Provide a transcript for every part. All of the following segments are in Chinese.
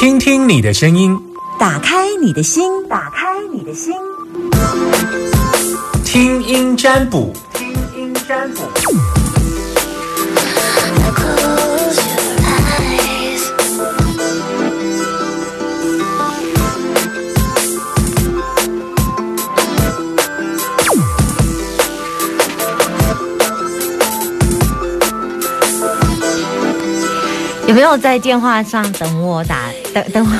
听听你的声音，打开你的心，打开你的心，听音占卜，听音占卜。有没有在电话上等我打？等等我，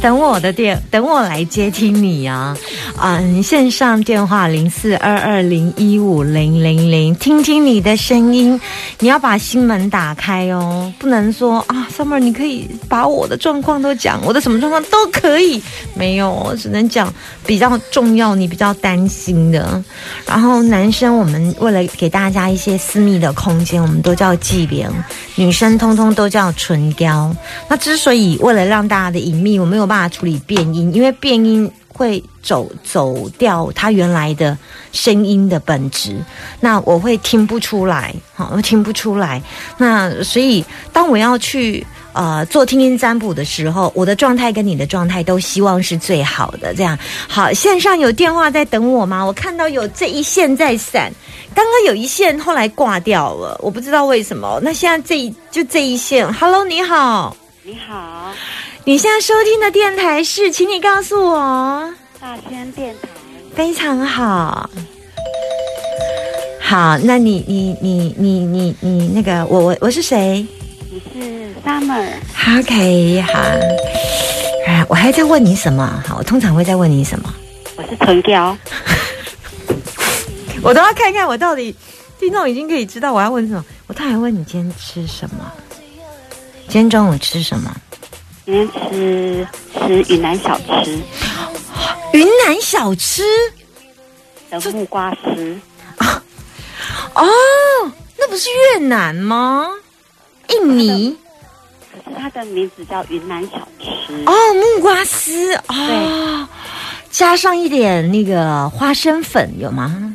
等我的电，等我来接听你啊！嗯，线上电话零四二二零一五零零零，听听你的声音。你要把心门打开哦，不能说啊，Summer，你可以把我的状况都讲，我的什么状况都可以。没有，我只能讲比较重要，你比较担心的。然后男生，我们为了给大家一些私密的空间，我们都叫伎俩；女生通通都叫唇膏。那之所以为了让大家的隐秘，我没有办法处理变音，因为变音。会走走掉他原来的声音的本质，那我会听不出来，好，我听不出来。那所以当我要去呃做听音占卜的时候，我的状态跟你的状态都希望是最好的。这样好，线上有电话在等我吗？我看到有这一线在闪，刚刚有一线后来挂掉了，我不知道为什么。那现在这一就这一线，Hello，你好，你好。你现在收听的电台是，请你告诉我。大千电台。非常好。好，那你你你你你你那个我我我是谁？你是 Summer。OK，好。哎，我还在问你什么？好，我通常会在问你什么？我是唇膏。我都要看看我到底听众已经可以知道我要问什么。我他还问你今天吃什么？今天中午吃什么？今天吃吃云南小吃，云南小吃的木瓜丝啊！哦，那不是越南吗？印尼？可是它的名字叫云南小吃哦，木瓜丝哦，加上一点那个花生粉有吗？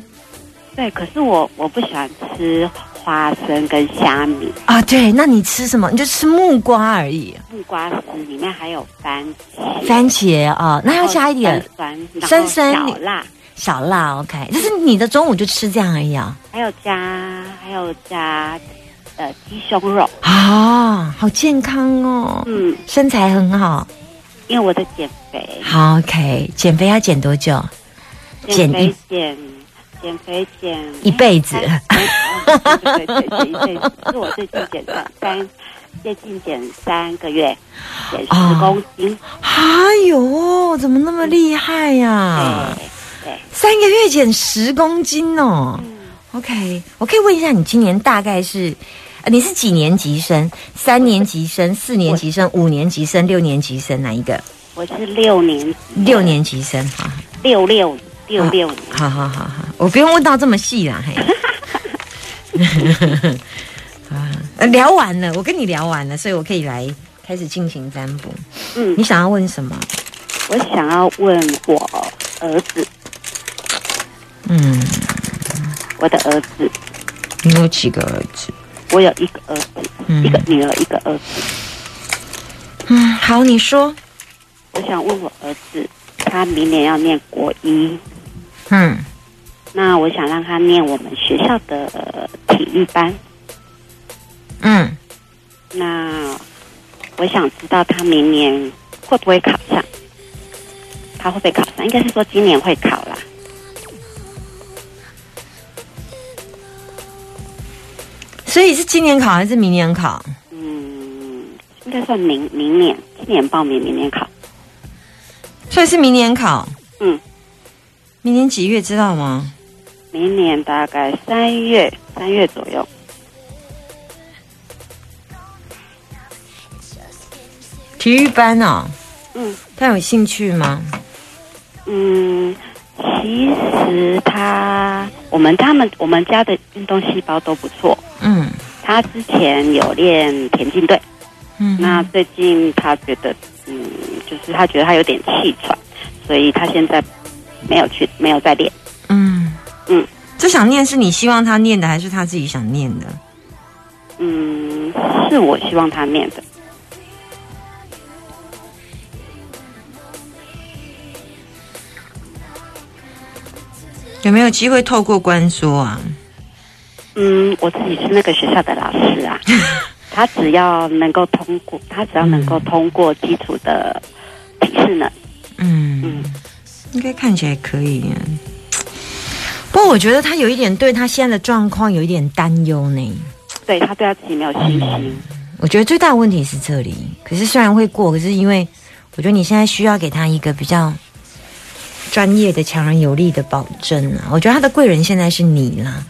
对，可是我我不喜欢吃。花生跟虾米啊，对，那你吃什么？你就吃木瓜而已。木瓜丝里面还有番茄，番茄啊，那要加一点酸酸酸小辣小辣。OK，就是你的中午就吃这样而已啊。还有加还有加呃鸡胸肉啊，好健康哦。嗯，身材很好，因为我在减肥。好，OK，减肥要减多久？减肥减。减肥减一辈子，对对 对，一辈子。是我最近减了三，最近减三个月，减十公斤。哎呦，怎么那么厉害呀？对对，三个月减十公斤哦。OK，我可以问一下，你今年大概是？你是几年级生？三年级生、四年级生、五年级生、六年级生哪一个？我是六年六年级生哈，六六。六六五，好好好好，我不用问到这么细啦，嘿。啊，聊完了，我跟你聊完了，所以我可以来开始进行占卜。嗯，你想要问什么？我想要问我儿子。嗯，我的儿子。你有几个儿子？我有一个儿子，一个女儿，一个儿子。嗯，好，你说。我想问我儿子，他明年要念国一。嗯，那我想让他念我们学校的体育班。嗯，那我想知道他明年会不会考上？他会不会考上？应该是说今年会考啦。所以是今年考还是明年考？嗯，应该算明明年，今年报名，明年考。所以是明年考。嗯。明年几月知道吗？明年大概三月，三月左右。体育班哦，嗯，他有兴趣吗？嗯，其实他，我们他们我们家的运动细胞都不错。嗯，他之前有练田径队。嗯，那最近他觉得，嗯，就是他觉得他有点气喘，所以他现在。没有去没有再练。嗯。嗯。这想念是你希望他念的还是他自己想念的？嗯是我希望他念的。有没有机会透过关说啊？嗯我自己是那个学校的老师啊。他只要能够通过他只要能够通过基础的是呢。嗯。嗯。应该看起来可以。不过我觉得他有一点对他现在的状况有一点担忧呢。对他对他自己没有信心。我觉得最大的问题是这里。可是虽然会过，可是因为我觉得你现在需要给他一个比较专业的、强而有力的保证啊。我觉得他的贵人现在是你啦。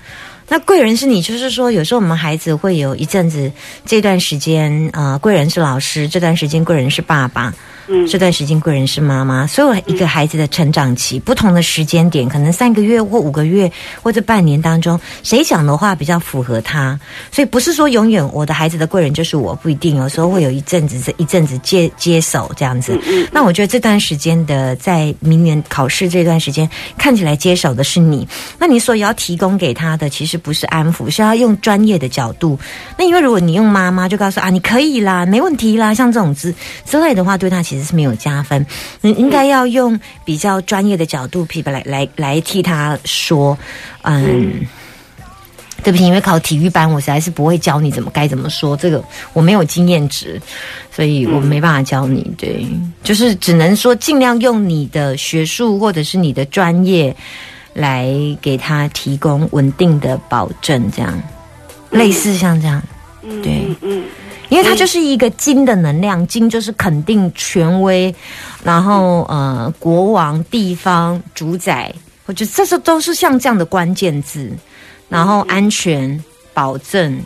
那贵人是你，就是说有时候我们孩子会有一阵子这段时间，呃，贵人是老师，这段时间贵人是爸爸。嗯，这段时间贵人是妈妈，所有一个孩子的成长期，不同的时间点，可能三个月或五个月或者半年当中，谁讲的话比较符合他？所以不是说永远我的孩子的贵人就是我，不一定，有时候会有一阵子这一阵子接接手这样子。那我觉得这段时间的在明年考试这段时间，看起来接手的是你，那你所要提供给他的其实不是安抚，是要用专业的角度。那因为如果你用妈妈就告诉啊你可以啦，没问题啦，像这种之之类的话，对他其实是没有加分。你应该要用比较专业的角度，譬如来来来替他说，嗯。对不起，因为考体育班，我实在是不会教你怎么该怎么说，这个我没有经验值，所以我没办法教你。对，就是只能说尽量用你的学术或者是你的专业来给他提供稳定的保证，这样类似像这样，嗯对嗯嗯因为它就是一个金的能量，金就是肯定、权威，然后呃，国王、地方、主宰，我觉得这是都是像这样的关键字，然后安全保证，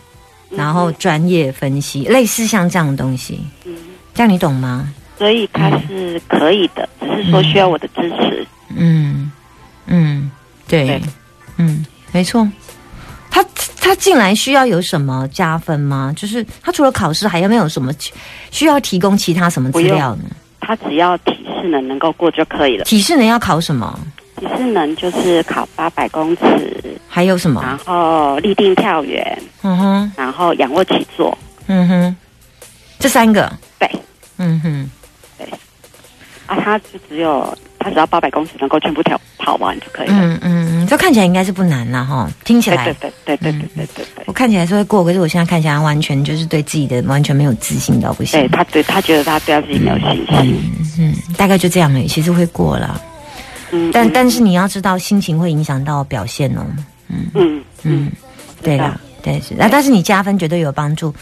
然后专业分析，类似像这样的东西，嗯，这样你懂吗？所以他是可以的，只是说需要我的支持。嗯。嗯，对。对，嗯，没错。他他进来需要有什么加分吗？就是他除了考试，还有没有什么需要提供其他什么资料呢？他只要体适能能够过就可以了。体适能要考什么？体适能就是考八百公尺，还有什么？然后立定跳远，嗯哼，然后仰卧起坐。嗯哼，这三个，对，嗯哼，对啊，他就只有他只要八百公尺能够全部跳跑完就可以了。嗯嗯，这看起来应该是不难了哈，听起来对对对对对对对。我看起来是会过，可是我现在看起来完全就是对自己的完全没有自信到不行。对他对他觉得他对他自己没有信心。嗯，大概就这样而已，其实会过了。嗯，但但是你要知道，心情会影响到表现哦。嗯嗯嗯，对啦，对是啊，但是你加分绝对有帮助。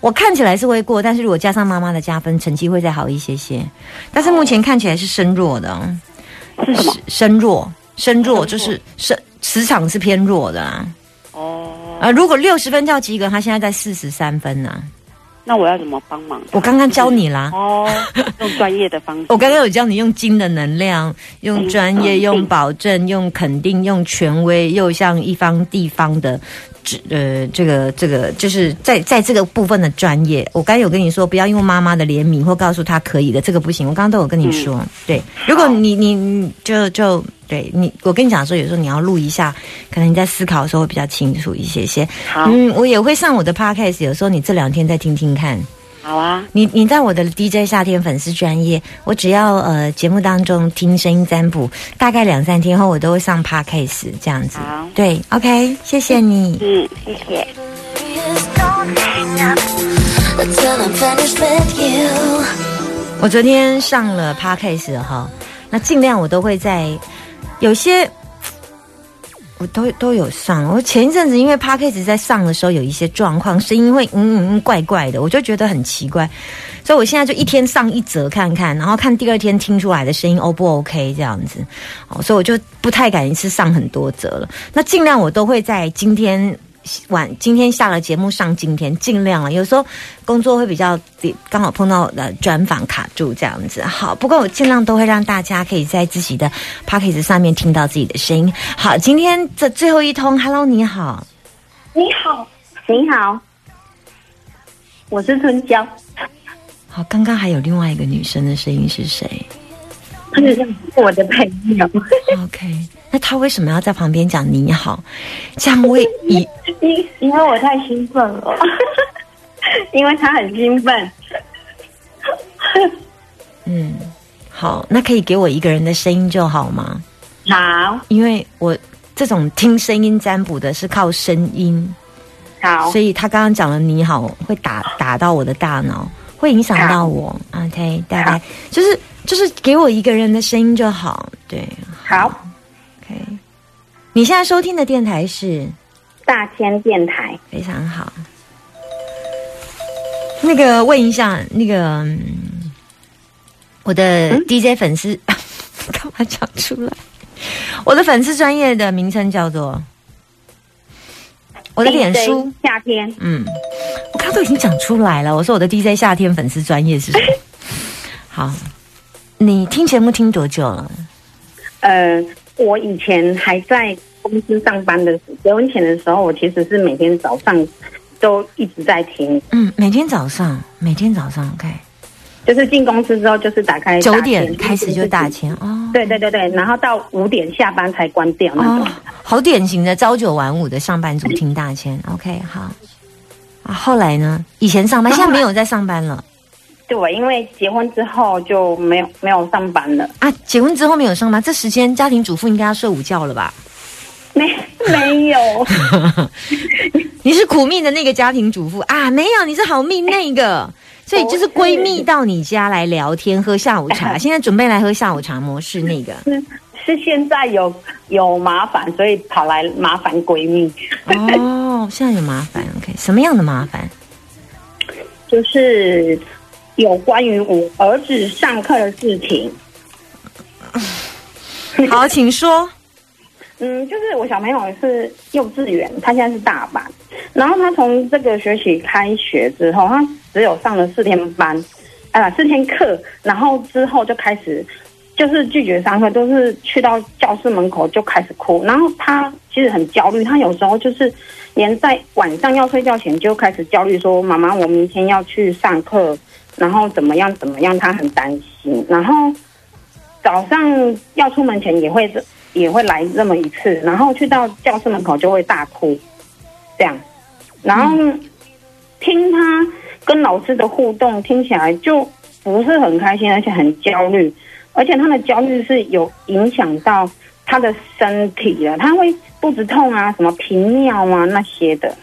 我看起来是会过，但是如果加上妈妈的加分，成绩会再好一些些。但是目前看起来是身弱的哦，是什么？身弱，身弱就是身磁场是偏弱的啊。哦，啊，如果六十分叫及格，他现在在四十三分呢、那我要怎么帮忙？我刚刚教你啦。哦，用专业的方式。我刚刚有教你用金的能量，用专业，嗯用保证，用肯定，用权威，又像一方地方的，这呃，这个这个，就是在在这个部分的专业。我刚刚有跟你说，不要因为妈妈的怜悯或告诉他可以的，这个不行。我刚刚都有跟你说，对。如果你你你就就对你，我跟你讲说，有时候你要录一下，可能你在思考的时候会比较清楚一些些。嗯，我也会上我的 podcast，有时候你这两天再听听看。好啊，你你在我的 DJ 夏天粉丝专业，我只要呃节目当中听声音占卜，大概两三天后我都会上 podcast 这样子。好对，OK，谢谢你。嗯，谢谢。我昨天上了 podcast 哈，那尽量我都会在有些都都有上。我前一阵子因为 Parkes 在上的时候有一些状况，声音会嗯嗯嗯怪怪的，我就觉得很奇怪，所以我现在就一天上一折看看，然后看第二天听出来的声音 O 不 OK 这样子。哦，所以我就不太敢一次上很多折了。那尽量我都会在今天。晚今天下了节目上今天尽量了，有时候工作会比较刚好碰到呃专访卡住这样子。好，不过我尽量都会让大家可以在自己的 p o c k e t 上面听到自己的声音。好，今天这最后一通，Hello，你好，你好，你好，我是春娇，好，刚刚还有另外一个女生的声音是谁是我的朋友，？OK，那他为什么要在旁边讲你好？这样会以因 因为我太兴奋了，因为他很兴奋，嗯，好，那可以给我一个人的声音就好吗？好，因为我这种听声音占卜的是靠声音，好所，以他刚刚讲了你好，会打打到我的大脑，会影响到我。OK，大概就是就是给我一个人的声音就好。对好，，OK。你现在收听的电台是大千电台，非常好。那个问一下，那个、嗯我的 DJ 粉丝，干嘛讲出来？我的粉丝专业的名称叫做我的脸书夏天，嗯，我刚刚都已经讲出来了。我说我的 DJ 夏天粉丝专业是什么？好，你听节目听多久了？呃，我以前还在公司上班的时候，结婚前的时候，我其实是每天早上都一直在听，嗯，每天早上，每天早上，OK，就是进公司之后就是打开九点开始就大。千哦。对对对对，然后到五点下班才关掉那种。哦，好典型的朝九晚五的上班族听大千，OK，好。啊，后来呢？以前上班，现在没有在上班了对，因为结婚之后就没有没有上班了，啊。结婚之后没有上班，这时间家庭主妇应该要睡午觉了吧？没没有。你是苦命的那个家庭主妇啊？没有，你是好命那个，所以就是闺蜜到你家来聊天，喝下午茶。现在准备来喝下午茶模式那个是是现在有有麻烦，所以跑来麻烦闺蜜，哦，现在有麻烦什么样的麻烦？就是有关于我儿子上课的事情。好，请说。嗯，就是我小朋友是幼稚园，他现在是大班，然后他从这个学期开学之后，他只有上了四天班，啊、四天课，然后之后就开始就是拒绝上课，都是去到教室门口就开始哭，然后他其实很焦虑，他有时候就是连在晚上要睡觉前就开始焦虑，说妈妈，我明天要去上课，然后怎么样怎么样，他很担心，然后早上要出门前也会也会来这么一次，然后去到教室门口就会大哭，这样，然后听他跟老师的互动，听起来就不是很开心，而且很焦虑，而且他的焦虑是有影响到他的身体的，他会肚子痛啊，什么频尿啊那些的，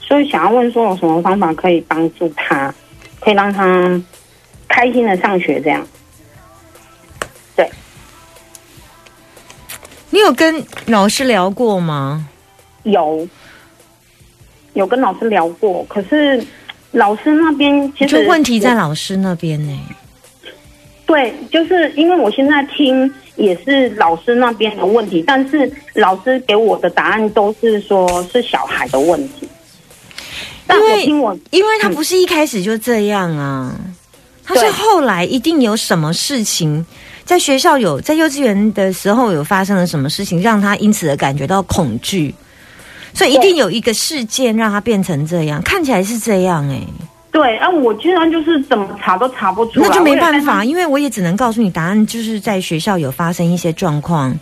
所以想要问说有什么方法可以帮助他，可以让他开心的上学这样。对。你有跟老师聊过吗？有。有跟老师聊过，可是老师那边其实就问题在老师那边呢、对，就是因为我现在听也是老师那边的问题，但是老师给我的答案都是说是小孩的问题。但因为我听我因为他不是一开始就这样啊，他是后来一定有什么事情，在学校有在幼稚园的时候有发生了什么事情，让他因此而感觉到恐惧，所以一定有一个事件让他变成这样，看起来是这样哎、对啊，我居然就是怎么查都查不出来，那就没办法，因为我也只能告诉你答案，就是在学校有发生一些状况，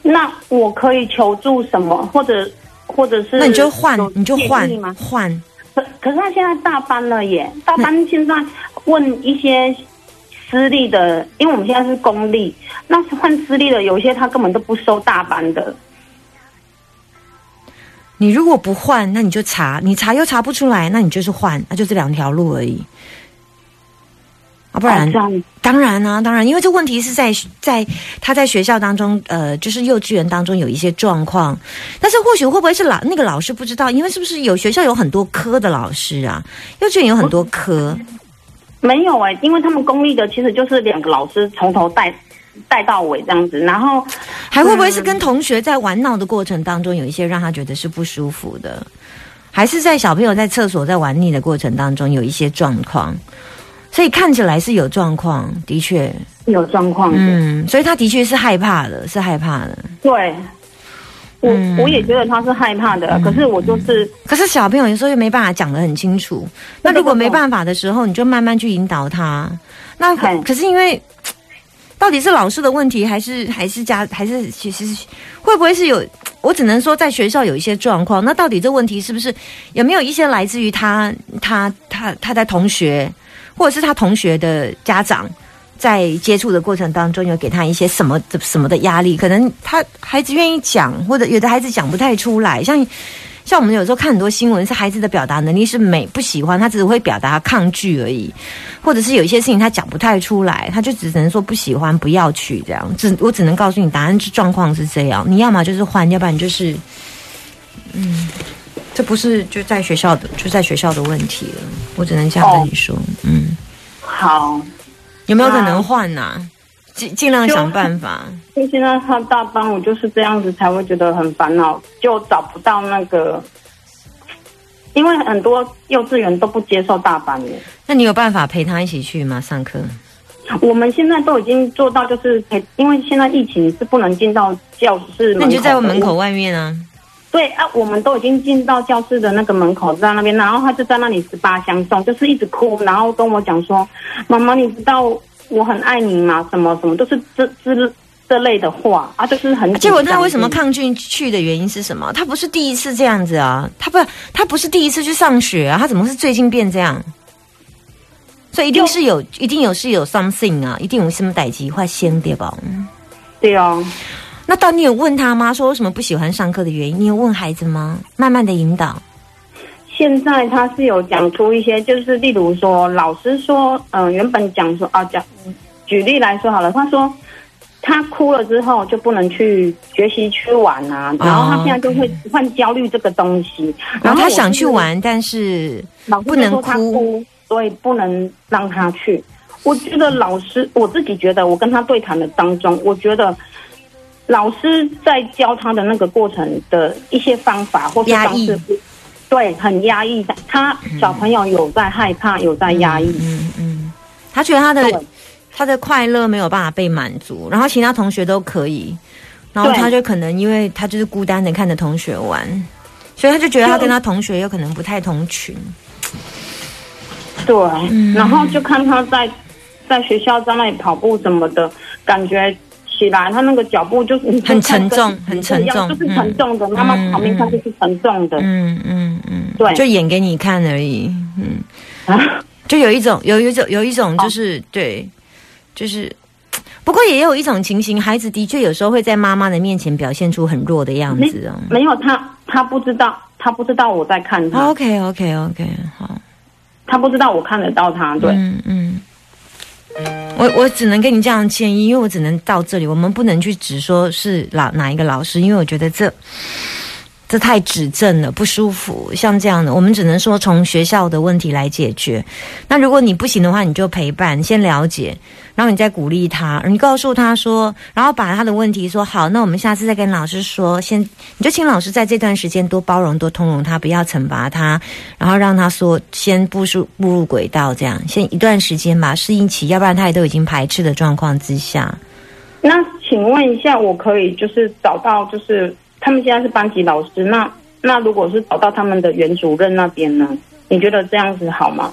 那我可以求助什么，或者或者是那你就换，你就换吗？换，可可是他现在大班了耶，大班现在问一些私立的，因为我们现在是公立，那换私立的，有一些他根本都不收大班的。你如果不换，那你就查，你查又查不出来，那你就是换，那就这两条路而已。啊，不然当然啊，当然，因为这问题是在在他在学校当中，呃，就是幼稚园当中有一些状况，但是或许会不会是老那个老师不知道，因为是不是有学校有很多科的老师啊，幼稚园有很多科，没有哎、因为他们公立的其实就是两个老师从头带带到尾这样子，然后还会不会是跟同学在玩闹的过程当中有一些让他觉得是不舒服的，还是在小朋友在厕所在玩腻的过程当中有一些状况，所以看起来是有状况，的确，有状况。嗯，所以他的确是害怕的，是害怕的。对，我、嗯。我也觉得他是害怕的，可是我就是可是小朋友有时候又没办法讲得很清楚，那如果没办法的时候，你就慢慢去引导他。那可是因为到底是老师的问题，还是还是家还是其实会不会是有？我只能说在学校有一些状况。那到底这问题是不是有没有一些来自于他他他他的同学，或者是他同学的家长在接触的过程当中有给他一些什么的什么的压力，可能他孩子愿意讲，或者有的孩子讲不太出来，像。像我们有时候看很多新闻，是孩子的表达能力是美不喜欢，他只会表达抗拒而已，或者是有一些事情他讲不太出来，他就只能说不喜欢，不要去这样。只我只能告诉你，答案是状况是这样，你要么就是换，要不然就是，嗯，这不是就在学校的就在学校的问题了，我只能这样跟你说，嗯，好，有没有可能换呐、尽尽量想办法。就现在上大班，我就是这样子才会觉得很烦恼，就找不到那个，因为很多幼稚园都不接受大班的。那你有办法陪他一起去吗？上课？我们现在都已经做到，就是陪，因为现在疫情是不能进到教室那你就在门口外面啊。对啊，我们都已经进到教室的那个门口，在那边，然后他就在那里十八相送，就是一直哭，然后跟我讲说：“妈妈，你知道我很爱你嘛？什么什么都是这这这类的话啊，就是很。”结果他为什么抗拒去的原因是什么？他不是第一次这样子啊，他不他不是第一次去上学啊，他怎么是最近变这样？所以一定是有，一定有是有 something 啊，一定有什么代际会先对吧？对哦。那当你有问他吗？说为什么不喜欢上课的原因？你有问孩子吗？慢慢的引导。现在他是有讲出一些，就是例如说，老师说，嗯、原本讲说啊，讲举例来说好了，他说他哭了之后就不能去学习去玩啊，然后他现在就会换焦虑这个东西，然后他想去玩，但是不能就说他哭。哭，所以不能让他去。我觉得老师，我自己觉得，我跟他对谈的当中，我觉得老师在教他的那个过程的一些方法或是方式，对，很压抑。他小朋友有在害怕，有在压抑。嗯嗯，他觉得他的他的快乐没有办法被满足，然后其他同学都可以，然后他就可能因为他就是孤单的看着同学玩，所以他就觉得他跟他同学有可能不太同群。对，然后就看他在在学校在那里跑步什么的，感觉起来他那个脚步就是很沉重很沉重就是沉重的。妈妈旁边看就是沉重的。嗯嗯嗯，对就演给你看而已。嗯，啊就有一种有一种有一种就是、对，就是。不过也有一种情形，孩子的确有时候会在妈妈的面前表现出很弱的样子哦。没有他，他不知道，他不知道我在看他，OK OK OK，好。他不知道我看得到他。对，嗯嗯，我我只能跟你这样建议，因为我只能到这里，我们不能去指说是老哪一个老师，因为我觉得这这太指正了，不舒服。像这样的，我们只能说从学校的问题来解决。那如果你不行的话，你就陪伴，先了解，然后你再鼓励他，你告诉他说，然后把他的问题说好，那我们下次再跟老师说，先你就请老师在这段时间多包容、多通融他，不要惩罚他，然后让他说先步入步入轨道，这样先一段时间吧，适应期，要不然他也都已经排斥的状况之下，那请问一下，我可以就是找到就是他们现在是班级老师，那那如果是找到他们的原主任那边呢？你觉得这样子好吗？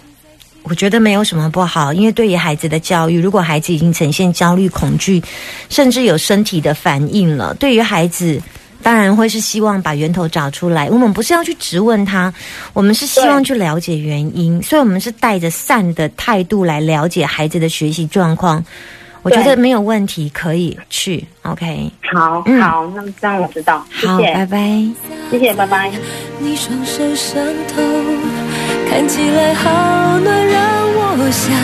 我觉得没有什么不好，因为对于孩子的教育，如果孩子已经呈现焦虑、恐惧，甚至有身体的反应了，对于孩子。当然会是希望把源头找出来。我们不是要去质问他，我们是希望去了解原因，所以我们是带着善的态度来了解孩子的学习状况。我觉得对没有问题，可以去。OK，好，嗯好，那这样我知道，谢好，拜，拜。谢谢，拜拜。你双手上头，看起来好暖，让我想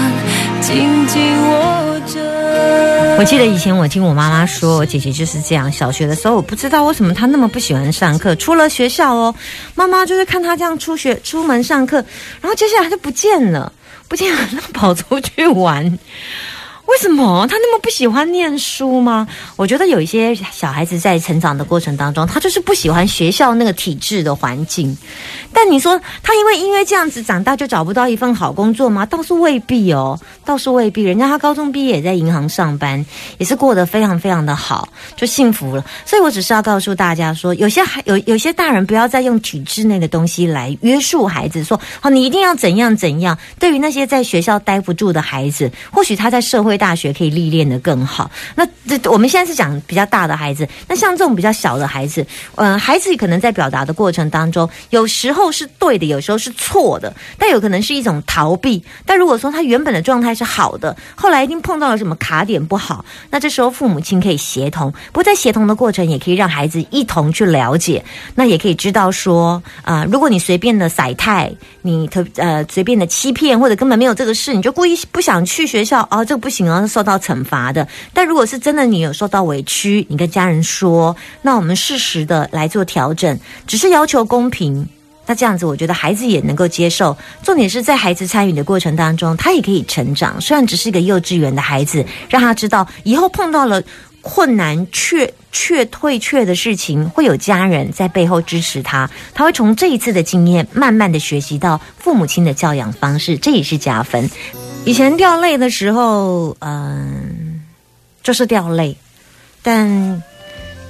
紧紧握着。我记得以前我听我妈妈说，我姐姐就是这样。小学的时候，我不知道为什么她那么不喜欢上课，出了学校哦，妈妈就是看她这样出学出门上课，然后接下来就不见了，不见了，她跑出去玩。为什么他那么不喜欢念书吗？我觉得有一些小孩子在成长的过程当中，他就是不喜欢学校那个体制的环境。但你说他因为因为这样子长大就找不到一份好工作吗？倒是未必哦，倒是未必。人家他高中毕业也在银行上班，也是过得非常非常的好，就幸福了。所以我只是要告诉大家说，有些孩有有些大人不要再用体制内的东西来约束孩子，说哦你一定要怎样怎样。对于那些在学校待不住的孩子，或许他在社会大学可以历练的更好。那这我们现在是讲比较大的孩子，那像这种比较小的孩子，嗯、孩子可能在表达的过程当中，有时候是对的，有时候是错的，但有可能是一种逃避。但如果说他原本的状态是好的，后来一定碰到了什么卡点不好，那这时候父母亲可以协同，不过在协同的过程，也可以让孩子一同去了解，那也可以知道说，啊、如果你随便的甩态，你特呃随便的欺骗，或者根本没有这个事，你就故意不想去学校，哦，这个不行哦，是受到惩罚的。但如果是真的你有受到委屈，你跟家人说，那我们适时的来做调整，只是要求公平。那这样子，我觉得孩子也能够接受。重点是在孩子参与的过程当中，他也可以成长。虽然只是一个幼稚园的孩子，让他知道以后碰到了困难却却退却的事情，会有家人在背后支持他。他会从这一次的经验，慢慢的学习到父母亲的教养方式，这也是加分。以前掉泪的时候，嗯、就是掉泪，但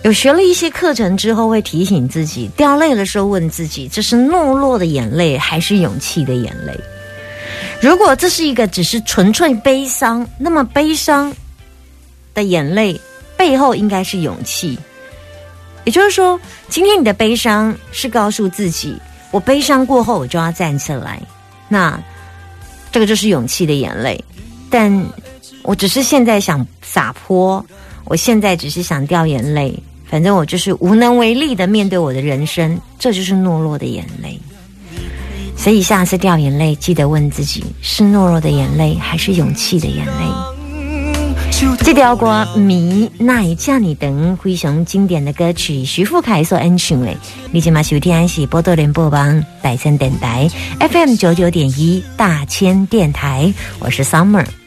有学了一些课程之后，会提醒自己，掉泪的时候问自己：这是懦弱的眼泪，还是勇气的眼泪？如果这是一个只是纯粹悲伤，那么悲伤的眼泪背后应该是勇气。也就是说，今天你的悲伤是告诉自己，我悲伤过后我就要站起来，那这个就是勇气的眼泪。但我只是现在想洒泼，我现在只是想掉眼泪，反正我就是无能为力的面对我的人生，这就是懦弱的眼泪。所以下次掉眼泪，记得问自己：是懦弱的眼泪，还是勇气的眼泪？这条歌《迷》那一叫你等非常经典的歌曲，徐富凯所演唱的。你今嘛收听的是波多连播网大千电台 FM 九九点一大千电台，我是 Summer。